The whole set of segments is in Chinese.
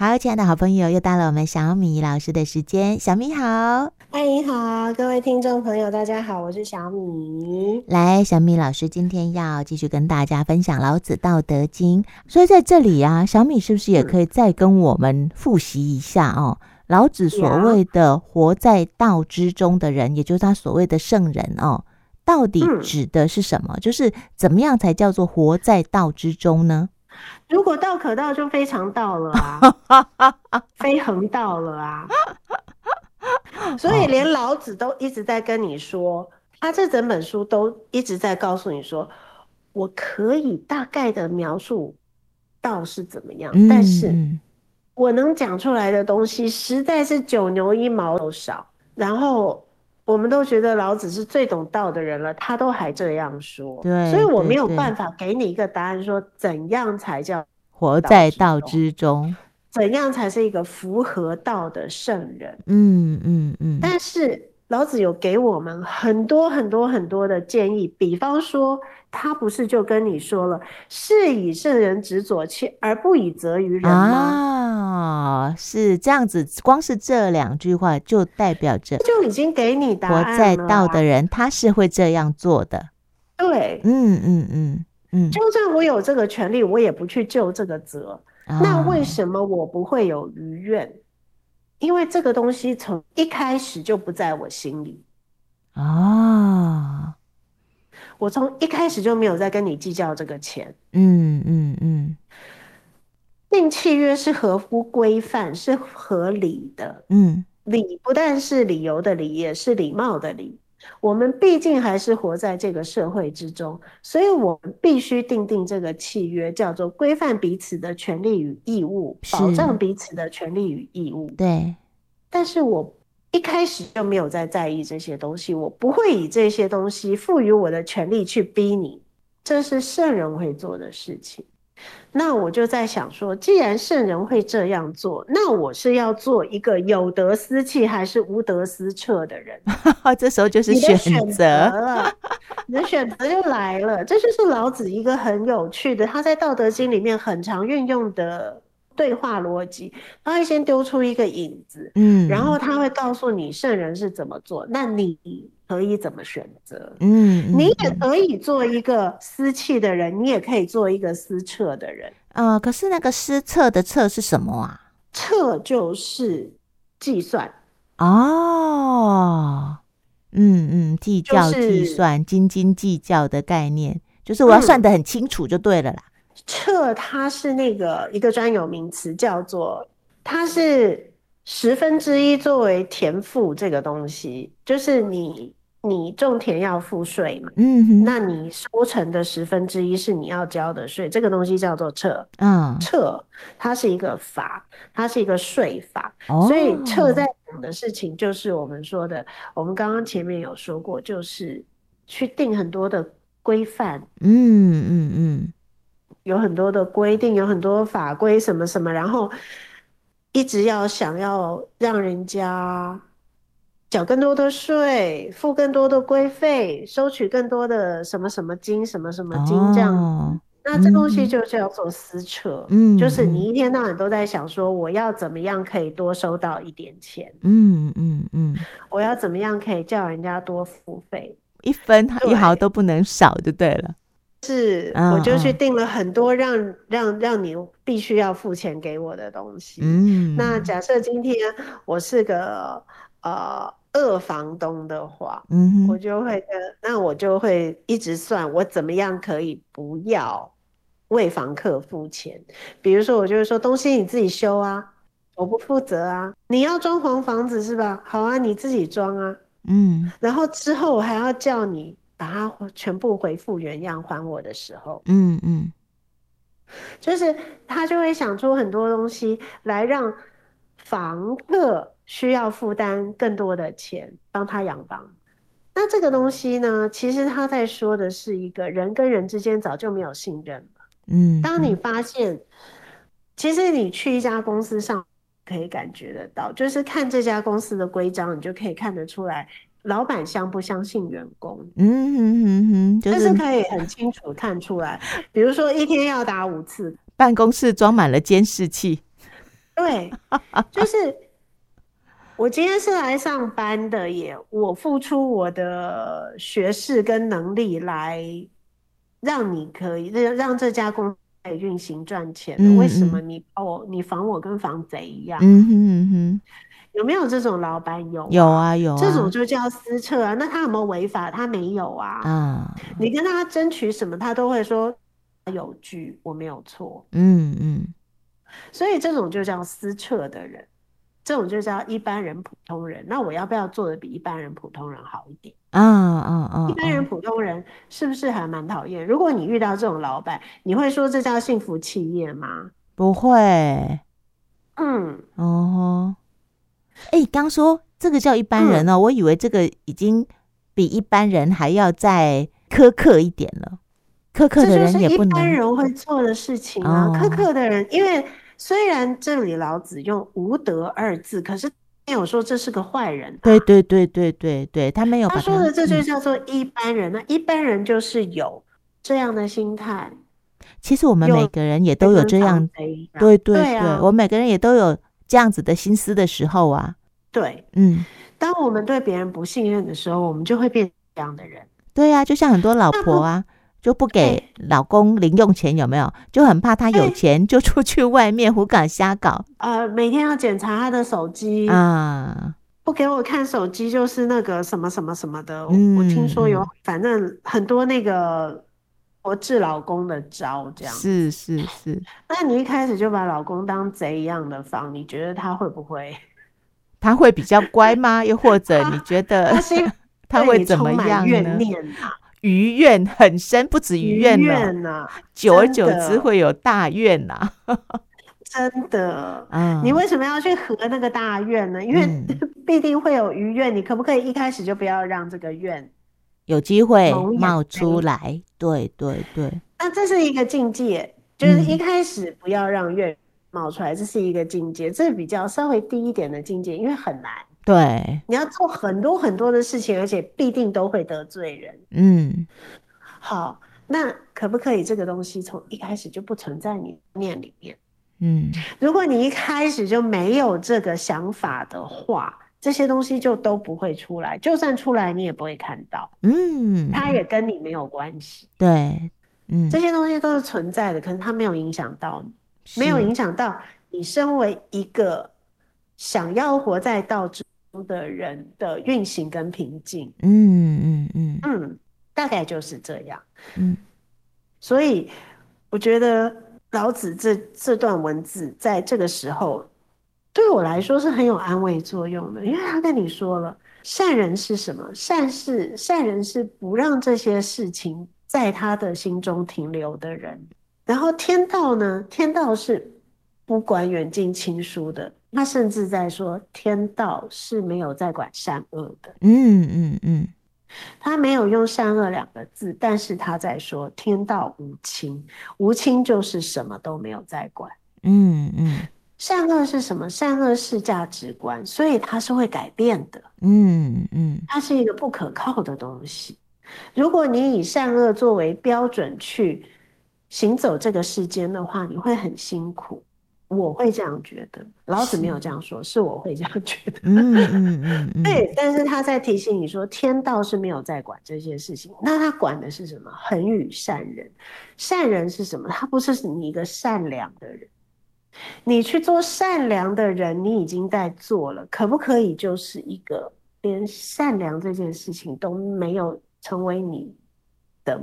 好，亲爱的好朋友，又到了我们小米老师的时间。小米好，嗨，你好，各位听众朋友，大家好，我是小米。来，小米老师今天要继续跟大家分享《老子·道德经》，所以在这里啊，小米是不是也可以再跟我们复习一下哦？老子所谓的活在道之中的人，也就是他所谓的圣人哦，到底指的是什么？就是怎么样才叫做活在道之中呢？如果道可道，就非常道了啊，非恒道了啊。所以连老子都一直在跟你说，他这整本书都一直在告诉你说，我可以大概的描述道是怎么样，但是我能讲出来的东西实在是九牛一毛都少。然后我们都觉得老子是最懂道的人了，他都还这样说，对，所以我没有办法给你一个答案，说怎样才叫活在道之中，怎样才是一个符合道的圣人？嗯嗯嗯。但是老子有给我们很多很多很多的建议，比方说，他不是就跟你说了，是以圣人执左迁而不以责于人吗？啊，是这样子。光是这两句话就代表着，就已经给你答案了。活在道的人，他是会这样做的。对，嗯嗯嗯。嗯，就算我有这个权利，我也不去救这个责。哦。那为什么我不会有余怨？因为这个东西从一开始就不在我心里。哦，我从一开始就没有在跟你计较这个钱。嗯嗯嗯，订契约是合乎规范，是合理的。嗯，理不但是理由的理，也是礼貌的礼。我们毕竟还是活在这个社会之中，所以我们必须订定这个契约，叫做规范彼此的权利与义务，保障彼此的权利与义务。对，但是我一开始就没有在在意这些东西，我不会以这些东西赋予我的权利去逼你，这是圣人会做的事情。那我就在想说，既然圣人会这样做，那我是要做一个有德思弃还是无德思彻的人？这时候就是选择了，你的选择就来了。这就是老子一个很有趣的，他在《道德经》里面很常运用的对话逻辑。他会先丢出一个引子，嗯，然后他会告诉你圣人是怎么做，那你可以怎么选择？嗯，你也可以做一个思气的人，你也可以做一个思测的人。呃，可是那个思测的测是什么啊？测就是计算哦，嗯嗯，计较计算，斤斤计较的概念，就是我要算得很清楚就对了啦。测它是那个一个专有名词，叫做它是十分之一作为田赋这个东西，就是你。你种田要付税嘛？嗯哼，那你收成的十分之一是你要交的税，这个东西叫做彻。嗯，彻它是一个法，它是一个税法。哦，所以彻在讲的事情就是我们说的，我们刚刚前面有说过，就是去定很多的规范。嗯嗯嗯，有很多的规定，有很多法规什么什么，然后一直要想要让人家。缴更多的税，付更多的规费，收取更多的什么什么金，什么什么金这样，哦、那这东西就叫做撕扯，嗯，就是你一天到晚都在想说，我要怎么样可以多收到一点钱，嗯嗯嗯，我要怎么样可以叫人家多付费，一分一毫都不能少就对了，是，我就去定了很多让、哦、让让你必须要付钱给我的东西，嗯，那假设今天我是个呃。二房东的话，嗯，我就会跟，那我就会一直算我怎么样可以不要为房客付钱。比如说，我就会说东西你自己修啊，我不负责啊。你要装潢房子是吧？好啊，你自己装啊。嗯，然后之后我还要叫你把它全部回复原样还我的时候，嗯嗯，就是他就会想出很多东西来让房客。需要负担更多的钱帮他养房，那这个东西呢？其实他在说的是一个人跟人之间早就没有信任了。嗯，当你发现，其实你去一家公司上可以感觉得到，就是看这家公司的规章，你就可以看得出来，老板相不相信员工。嗯哼哼哼，就是，是可以很清楚看出来。比如说一天要打五次，办公室装满了监视器。对，就是我今天是来上班的耶，我付出我的学识跟能力来让你可以让让这家公司可以运行赚钱。嗯嗯，为什么你我，你防我跟防贼一样？嗯哼嗯哼，有没有这种老板？有，有啊有啊，这种就叫私策啊。那他有没有违法？他没有啊。啊，你跟他争取什么，他都会说有据，我没有错。嗯嗯。所以这种就叫私策的人，这种就叫一般人、普通人。那我要不要做的比一般人、普通人好一点？啊啊啊！一般人、普通人是不是还蛮讨厌？如果你遇到这种老板，你会说这叫幸福企业吗？不会。嗯哦。哎，刚说这个叫一般人哦，嗯、我以为这个已经比一般人还要再苛刻一点了。苛刻的人也不能，这就是一般人会做的事情啊。苛刻的人，因为虽然这里老子用无德二字，可是没有说这是个坏人。对对对对对对，他没有。他说的这就叫做一般人。那一般人就是有这样的心态。其实我们每个人也都有这样，对对对，我每个人也都有这样子的心思的时候啊。对，嗯，当我们对别人不信任的时候，我们就会变这样的人。对啊，就像很多老婆啊。就不给老公零用钱，有没有？就很怕他有钱就出去外面胡搞瞎搞。呃，每天要检查他的手机啊，不给我看手机就是那个什么什么什么的。嗯、我听说有，反正很多那个我治老公的招，这样是是是。那你一开始就把老公当贼一样的放，你觉得他会不会？他会比较乖吗？又或者你觉得 他会怎么样呢？余怨很深，不止余怨了，久而久之会有大怨呐、啊。真的，嗯，你为什么要去和那个大怨呢？因为 必定会有余怨，你可不可以一开始就不要让这个怨有机会冒出来？对对对，那这是一个境界，就是一开始不要让怨冒出来，这是一个境界，这是比较稍微低一点的境界，因为很难。对，你要做很多很多的事情，而且必定都会得罪人。嗯，好，那可不可以这个东西从一开始就不存在你念里面？嗯，如果你一开始就没有这个想法的话，这些东西就都不会出来。就算出来，你也不会看到。嗯，它也跟你没有关系。对，嗯，这些东西都是存在的，可是它没有影响到你，没有影响到你身为一个想要活在道之的人的运行跟平静，嗯嗯嗯嗯，大概就是这样，嗯，所以我觉得老子这这段文字在这个时候对我来说是很有安慰作用的，因为他跟你说了，善人是什么？善是善人是不让这些事情在他的心中停留的人，然后天道呢？天道是不管远近亲疏的。他甚至在说，天道是没有在管善恶的。嗯嗯嗯，他没有用善恶两个字，但是他在说天道无亲，无亲就是什么都没有在管。嗯嗯，善恶是什么？善恶是价值观，所以它是会改变的。嗯嗯，它是一个不可靠的东西。如果你以善恶作为标准去行走这个世间的话，你会很辛苦。我会这样觉得，老子没有这样说，是，是我会这样觉得。嗯嗯嗯对，但是他在提醒你说，天道是没有在管这些事情，那他管的是什么？恒与善人。善人是什么？他不是你一个善良的人，你去做善良的人，你已经在做了，可不可以就是一个连善良这件事情都没有成为你？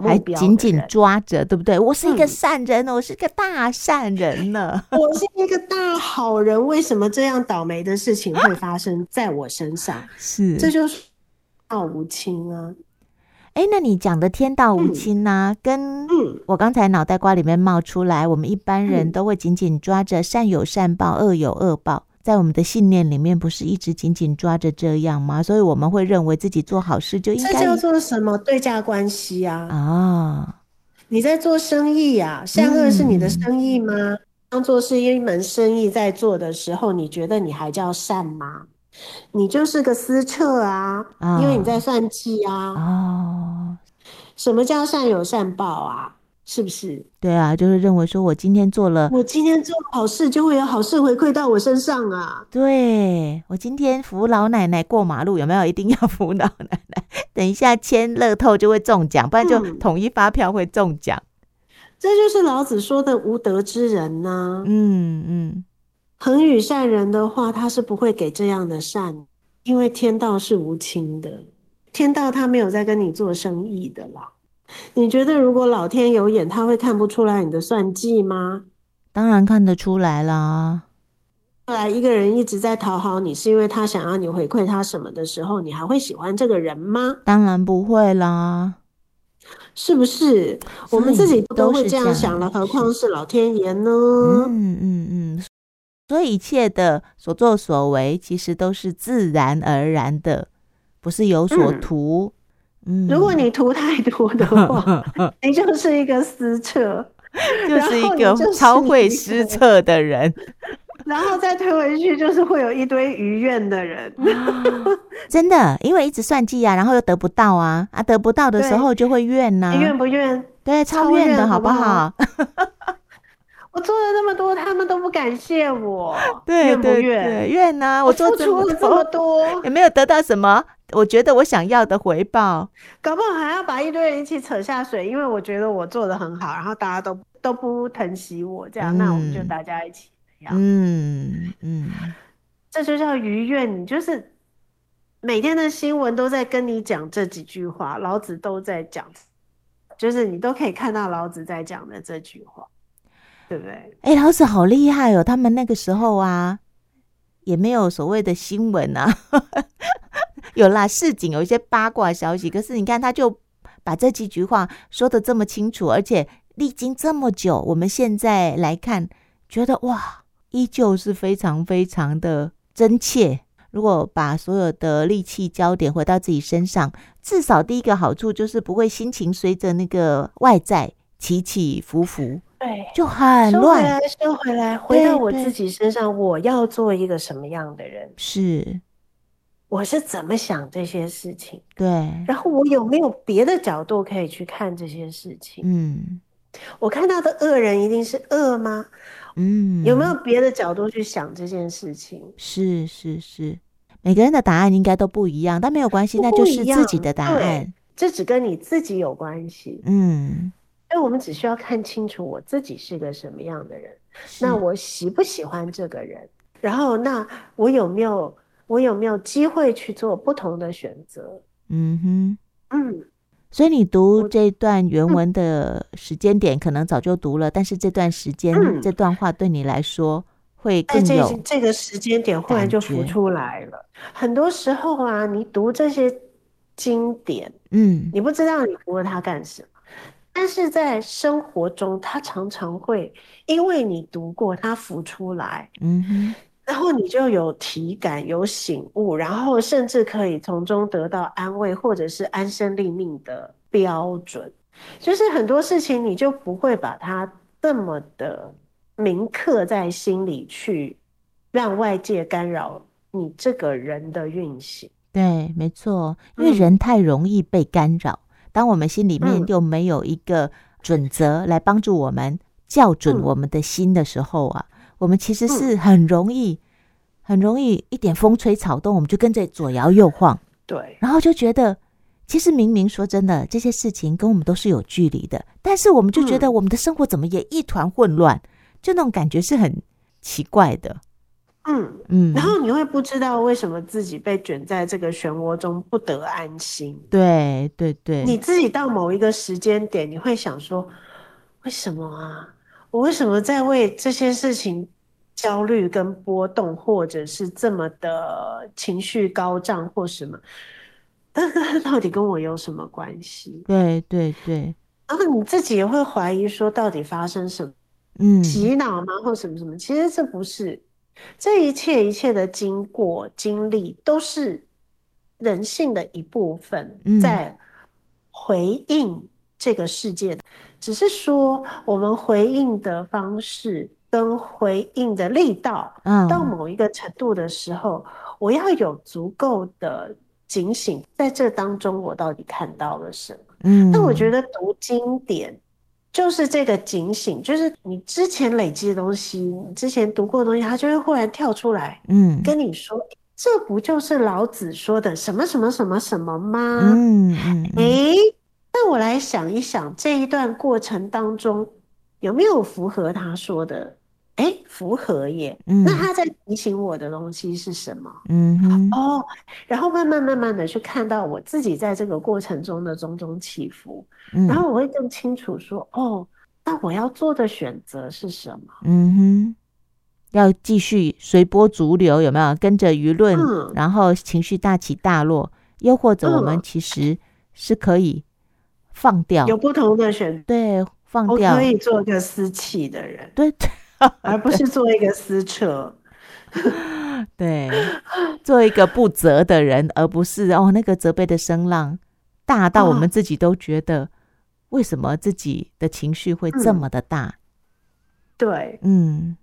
还紧紧抓着，对不对？我是一个善人，嗯、我是一个大善人呢。我是一个大好人，为什么这样倒霉的事情会发生在我身上？是，这就是道无亲啊。哎、欸，那你讲的天道无亲呢、啊？嗯、跟我刚才脑袋瓜里面冒出来，我们一般人都会紧紧抓着善有善报，恶有恶报。在我们的信念里面，不是一直紧紧抓着这样吗？所以我们会认为自己做好事就应该。这叫做什么对价关系啊？啊，你在做生意呀、啊？善恶是你的生意吗？嗯、当做是一门生意在做的时候，你觉得你还叫善吗？你就是个私策啊，啊因为你在算计啊。哦，什么叫善有善报啊？是不是？对啊，就是认为说我今天做了，我今天做好事就会有好事回馈到我身上啊。对，我今天扶老奶奶过马路，有没有一定要扶老奶奶？等一下签乐透就会中奖，不然就统一发票会中奖。嗯，这就是老子说的无德之人呐，啊。嗯嗯，恒与善人的话，他是不会给这样的善，因为天道是无情的，天道他没有在跟你做生意的啦。你觉得如果老天有眼，他会看不出来你的算计吗？当然看得出来啦。后来一个人一直在讨好你，是因为他想要你回馈他什么的时候，你还会喜欢这个人吗？当然不会啦，是不是？我们自己都会这样想了，何况是老天爷呢？嗯嗯嗯。所以一切的所作所为，其实都是自然而然的，不是有所图。嗯如果你涂太多的话，你就是一个失策，就是一个 超会失策的人，然后再推回去，就是会有一堆余怨的人。真的，因为一直算计啊，然后又得不到啊，啊，得不到的时候就会怨呐、怨不怨？对，超怨的好不好？我做了那么多，他们都不感谢我，对怨不怨？怨呐！我做出了这么多，也没有得到什么。我觉得我想要的回报，搞不好还要把一堆人一起扯下水，因为我觉得我做的很好，然后大家都都不疼惜我，这样、嗯，那我们就大家一起这样。嗯嗯，这就叫余怨。你就是每天的新闻都在跟你讲这几句话，老子都在讲，就是你都可以看到老子在讲的这句话。对不对？哎、老子好厉害哦！他们那个时候啊，也没有所谓的新闻啊，有啦，市井有一些八卦消息。可是你看，他就把这几句话说得这么清楚，而且历经这么久，我们现在来看，觉得哇，依旧是非常非常的真切。如果把所有的力气焦点回到自己身上，至少第一个好处就是不会心情随着那个外在起起伏伏。对，就很乱。收回来，收回来，回到我自己身上。我要做一个什么样的人？是，我是怎么想这些事情？对。然后我有没有别的角度可以去看这些事情？嗯，我看到的恶人一定是恶吗？嗯，有没有别的角度去想这件事情？是是是，每个人的答案应该都不一样，但没有关系，那就是自己的答案。这只跟你自己有关系。嗯。所以我们只需要看清楚我自己是个什么样的人，那我喜不喜欢这个人？然后，那我有没有我有没有机会去做不同的选择？嗯哼，嗯。所以你读这段原文的时间点，可能早就读了，但是这段时间、嗯、这段话对你来说会更有这这个时间点忽然就浮出来了。很多时候啊，你读这些经典，嗯，你不知道你读了它干什么。但是在生活中，他常常会因为你读过，他浮出来，嗯哼，然后你就有体感、有醒悟，然后甚至可以从中得到安慰，或者是安身立命的标准。就是很多事情，你就不会把它这么的铭刻在心里，去让外界干扰你这个人的运行。对，没错，因为人太容易被干扰。嗯当我们心里面又没有一个准则来帮助我们校准我们的心的时候啊，我们其实是很容易、很容易一点风吹草动，我们就跟着左摇右晃。对，然后就觉得，其实明明说真的，这些事情跟我们都是有距离的，但是我们就觉得我们的生活怎么也一团混乱，就那种感觉是很奇怪的。嗯嗯，然后你会不知道为什么自己被卷在这个漩涡中不得安心。对对对，你自己到某一个时间点，你会想说：为什么啊？我为什么在为这些事情焦虑跟波动，或者是这么的情绪高涨或什么？但是到底跟我有什么关系？对对对，然后你自己也会怀疑说：到底发生什么？嗯，洗脑吗？或什么什么？其实这不是。这一切一切的经过经历都是人性的一部分，在回应这个世界。只是说我们回应的方式跟回应的力道，到某一个程度的时候，我要有足够的警醒，在这当中我到底看到了什么？嗯，那我觉得读经典就是这个警醒，就是你之前累积的东西，你之前读过的东西，它就会忽然跳出来，嗯，跟你说，这不就是老子说的什么什么什么什么吗？嗯嗯，哎、欸，那我来想一想，这一段过程当中有没有符合他说的？哎、欸，符合耶。嗯，那他在提醒我的东西是什么？嗯，哦，然后慢慢慢慢的去看到我自己在这个过程中的种种起伏，嗯、然后我会更清楚说，哦，那我要做的选择是什么？嗯哼，要继续随波逐流，有没有跟着舆论，嗯、然后情绪大起大落，又或者我们其实是可以放掉，有不同的选择，对，放掉，我可以做个私企的人，对。而不是做一个撕扯，对，做一个不责的人，而不是哦，那个责备的声浪大到我们自己都觉得，为什么自己的情绪会这么的大？嗯、对，嗯，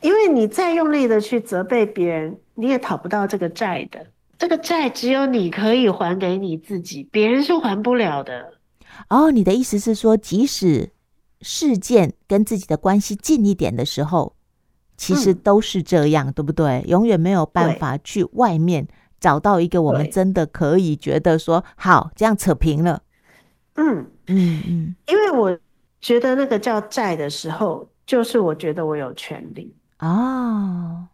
因为你再用力的去责备别人，你也讨不到这个债的，这个债只有你可以还给你自己，别人是还不了的。哦，你的意思是说，即使。事件跟自己的关系近一点的时候，其实都是这样，嗯、对不对？永远没有办法去外面找到一个我们真的可以觉得说好这样扯平了。嗯嗯嗯，因为我觉得那个叫债的时候，就是我觉得我有权利哦。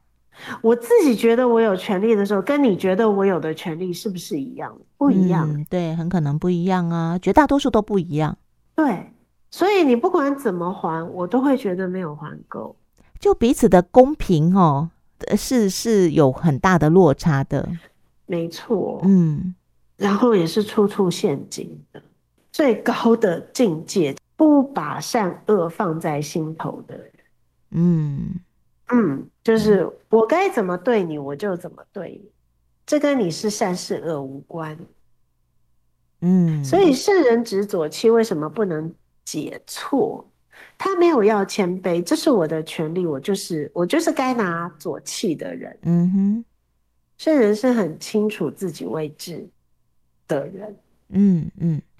我自己觉得我有权利的时候，跟你觉得我有的权利是不是一样？不一样。嗯，对，很可能不一样啊，绝大多数都不一样。对。所以你不管怎么还，我都会觉得没有还够，就彼此的公平哦，是是有很大的落差的，没错，嗯，然后也是处处陷阱的，最高的境界，不把善恶放在心头的人，嗯。嗯，就是我该怎么对你，我就怎么对你，这跟你是善是恶无关，嗯，所以圣人执左契为什么不能？解错，他没有要谦卑，这是我的权利，我就是我就是该拿左气的人。嗯哼，圣人是很清楚自己位置的人。嗯嗯，